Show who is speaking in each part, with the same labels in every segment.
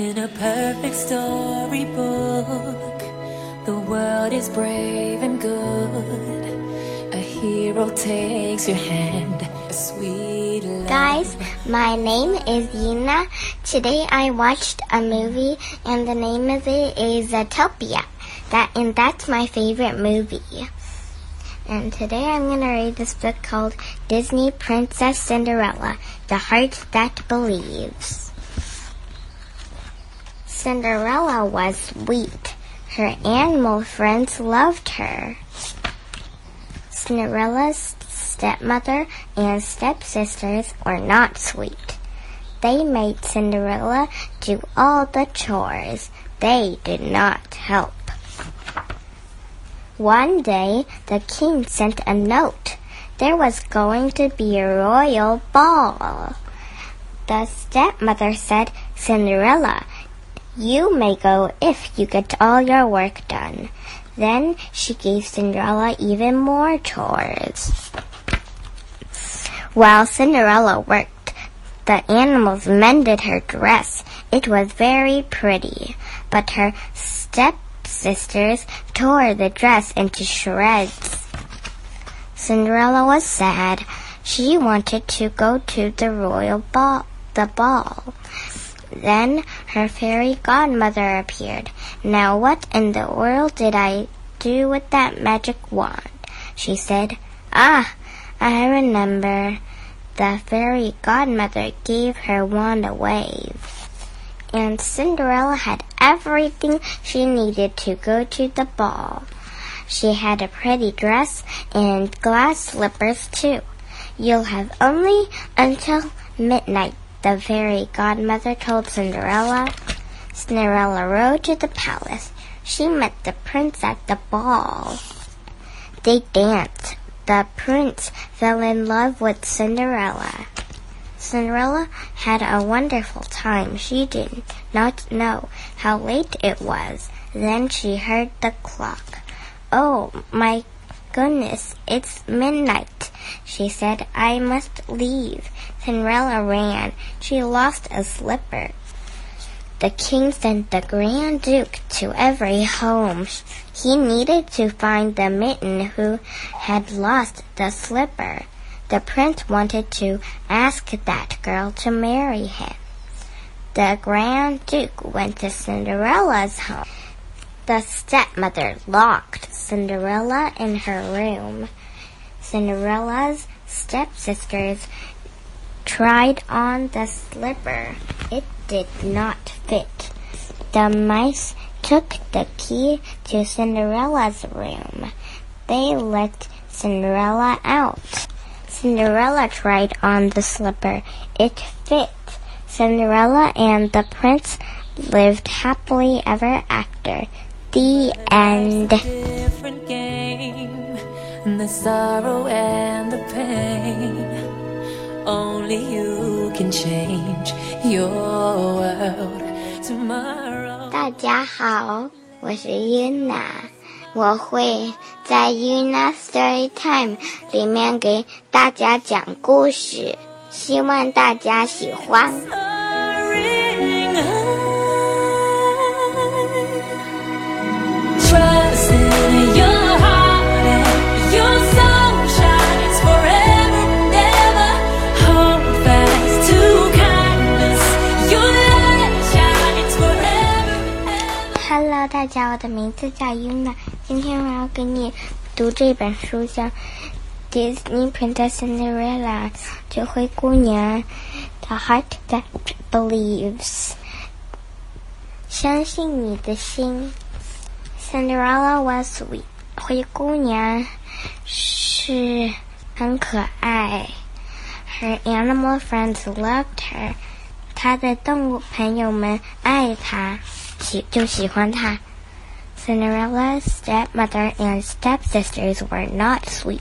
Speaker 1: In a perfect storybook, the world is brave and good. A hero takes your hand, a sweet love.
Speaker 2: Guys, my name is Yuna. Today I watched a movie and the name of it is Zootopia. That and that's my favorite movie. And today I'm going to read this book called Disney Princess Cinderella: The Heart That Believes. Cinderella was sweet. Her animal friends loved her. Cinderella's stepmother and stepsisters were not sweet. They made Cinderella do all the chores. They did not help. One day, the king sent a note. There was going to be a royal ball. The stepmother said, Cinderella, you may go if you get all your work done. Then she gave Cinderella even more chores. While Cinderella worked, the animals mended her dress. It was very pretty, but her stepsisters tore the dress into shreds. Cinderella was sad. She wanted to go to the royal ball, the ball. Then her fairy godmother appeared. Now what in the world did I do with that magic wand? She said. Ah, I remember. The fairy godmother gave her wand a wave. And Cinderella had everything she needed to go to the ball. She had a pretty dress and glass slippers too. You'll have only until midnight the fairy godmother told Cinderella. Cinderella rode to the palace. She met the prince at the ball. They danced. The prince fell in love with Cinderella. Cinderella had a wonderful time. She did not know how late it was. Then she heard the clock. Oh, my goodness, it's midnight, she said. I must leave. Cinderella ran. She lost a slipper. The king sent the Grand Duke to every home. He needed to find the mitten who had lost the slipper. The prince wanted to ask that girl to marry him. The Grand Duke went to Cinderella's home. The stepmother locked Cinderella in her room. Cinderella's stepsisters tried on the slipper. It did not fit. The mice took the key to Cinderella's room. They let Cinderella out. Cinderella tried on the slipper. It fit. Cinderella and the prince lived happily ever after. The end.
Speaker 1: Different game, the sorrow and the pain. Only you can change your world tomorrow.
Speaker 2: 大家好，我是 Yuna，我会在 Yuna Story Time 里面给大家讲故事，希望大家喜欢。 Hello，大家，我的名字叫 Yuna，今天我要给你读这本书，叫《Disney Princess Cinderella》，就灰姑娘，The Heart That Believes，相信你的心。Cinderella was sweet，灰姑娘是很可爱。Her animal friends loved her，她的动物朋友们爱她，喜就喜欢她。Cinderella's stepmother and stepsisters were not sweet.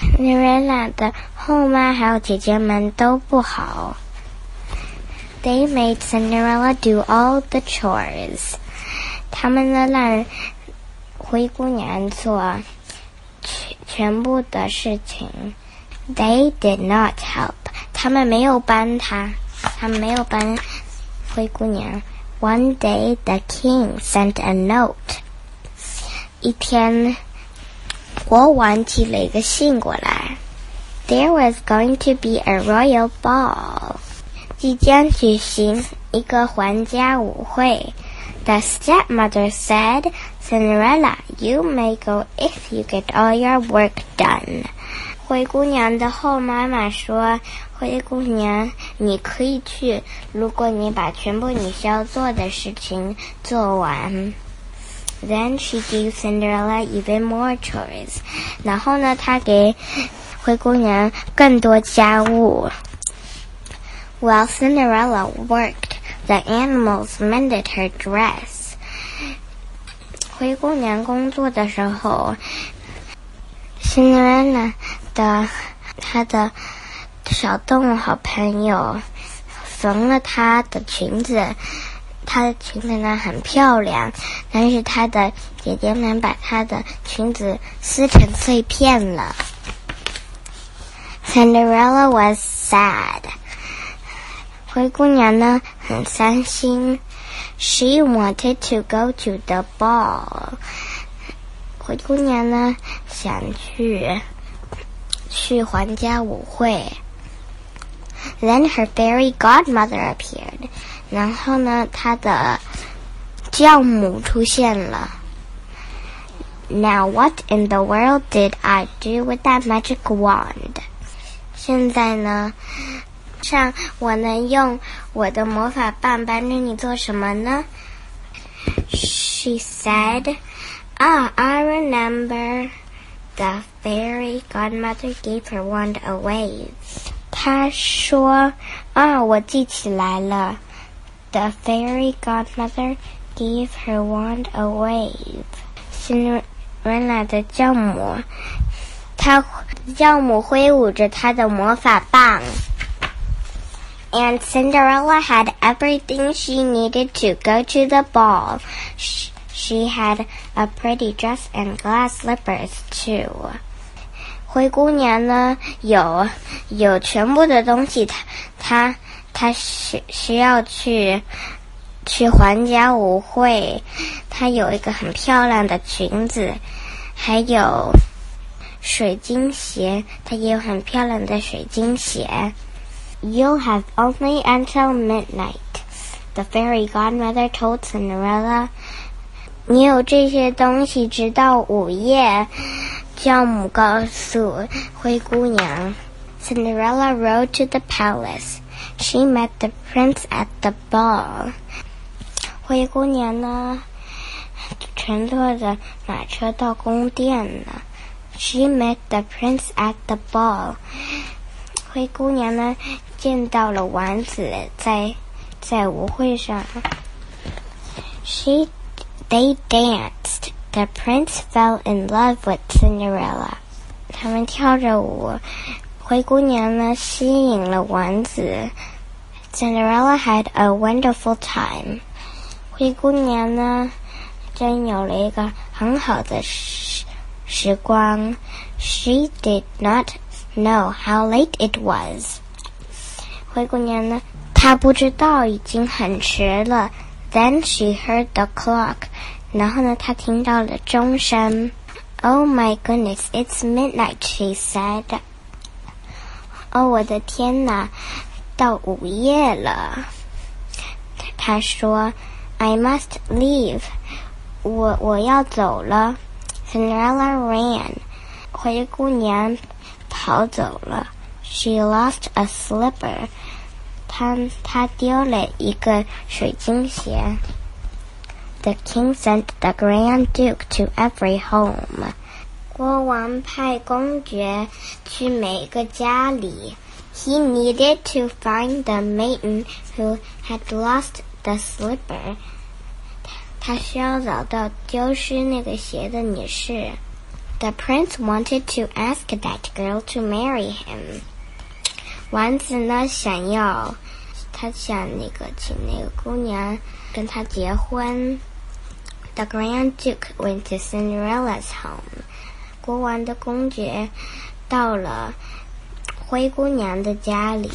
Speaker 2: Cinderella 的后妈还有姐姐们都不好。They made Cinderella do all the chores. 他们呢让灰姑娘做全全部的事情。They did not help. 他们没有帮她，他们没有帮灰姑娘。One day the king sent a note. 一天，国王寄了一个信过来。There was going to be a royal ball. 即将举行一个皇家舞会。The stepmother said, Cinderella, you may go if you get all your work done. 灰姑娘的后妈妈说：“灰姑娘，你可以去，如果你把全部你需要做的事情做完。” Then she gave Cinderella even more chores. 然后呢，她给灰姑娘更多家务。While Cinderella worked, the animals mended her dress. 灰姑娘工作的时候，Cinderella 的她的小动物好朋友缝了她的裙子。她的裙子呢很漂亮，但是她的姐姐们把她的裙子撕成碎片了。Cinderella was sad. 灰姑娘呢很伤心。She wanted to go to the ball. 灰姑娘呢想去去皇家舞会。Then her fairy godmother appeared. 然后呢，她的教母出现了。Now what in the world did I do with that magic wand? 现在呢， 上我能用我的魔法棒帮助你做什么呢？She said, Ah, I remember. The fairy godmother gave her wand a wave. 她说：“啊，我记起来了。” The fairy godmother gave her wand a wave. Cinderella 的教母，她教母挥舞着她的魔法棒。 And Cinderella had everything she needed to go to the ball. She, she had a pretty dress and glass slippers too. 灰姑娘呢，有有全部的东西，她她她需需要去去皇家舞会，她有一个很漂亮的裙子，还有水晶鞋，她也有很漂亮的水晶鞋。 You'll have only until midnight, the fairy godmother told Cinderella. 你有这些东西直到午夜，教母告诉灰姑娘。Cinderella rode to the palace. She met the prince at the ball. 灰姑娘呢，乘坐着马车到宫殿了。She met the prince at the ball. 灰姑娘呢，见到了王子在在舞会上。She they danced. The prince fell in love with Cinderella. 他们跳着舞，灰姑娘呢吸引了王子。Cinderella had a wonderful time. 灰姑娘呢，真有了一个很好的时时光。She did not know how late it was. 灰姑娘呢，她不知道已经很迟了。Then she heard the clock. 然后呢，她听到了钟声。Oh my goodness, it's midnight, she said. 哦，我的天哪，到午夜了。她说：“I must leave，我我要走了。” Cinderella ran，灰姑娘 跑走了。She lost a slipper，她她丢了一个水晶鞋。The king sent the Grand Duke to every home. 国王派公爵去每个家里。He needed to find the maiden who had lost the slipper. 他需要找到丢失那个鞋的女士。 The prince wanted to ask that girl to marry him. 王子呢，想要他想那个请那个姑娘跟他结婚。The Grand Duke went to Cinderella's home. 国王的公爵到了灰姑娘的家里。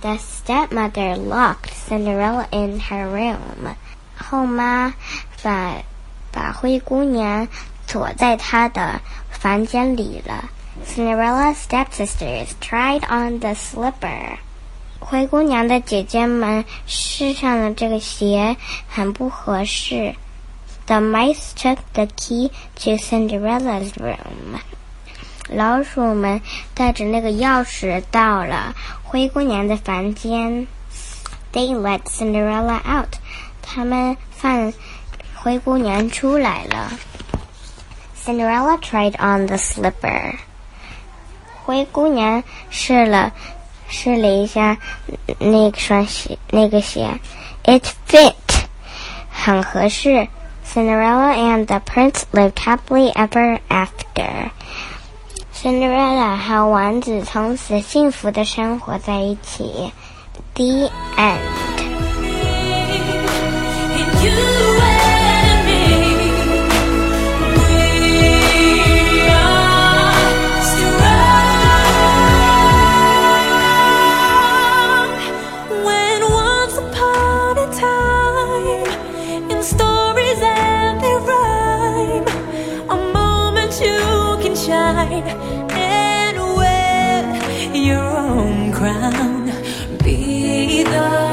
Speaker 2: The stepmother locked Cinderella in her room. 后妈把把灰姑娘 锁在她的房间里了。Cinderella's stepsisters tried on the slipper. 灰姑娘的姐姐们试上了这个鞋，很不合适。The mice took the key to Cinderella's room. 老鼠们带着那个钥匙到了灰姑娘的房间。They let Cinderella out. 他们放灰姑娘出来了。 Cinderella tried on the slipper. 灰姑娘试了试了一下那双鞋，那个鞋，It fit，很合适。Cinderella and the prince lived happily ever after. Cinderella 和王子从此幸福的生活在一起。The end.
Speaker 1: shine and wear your own crown. Be the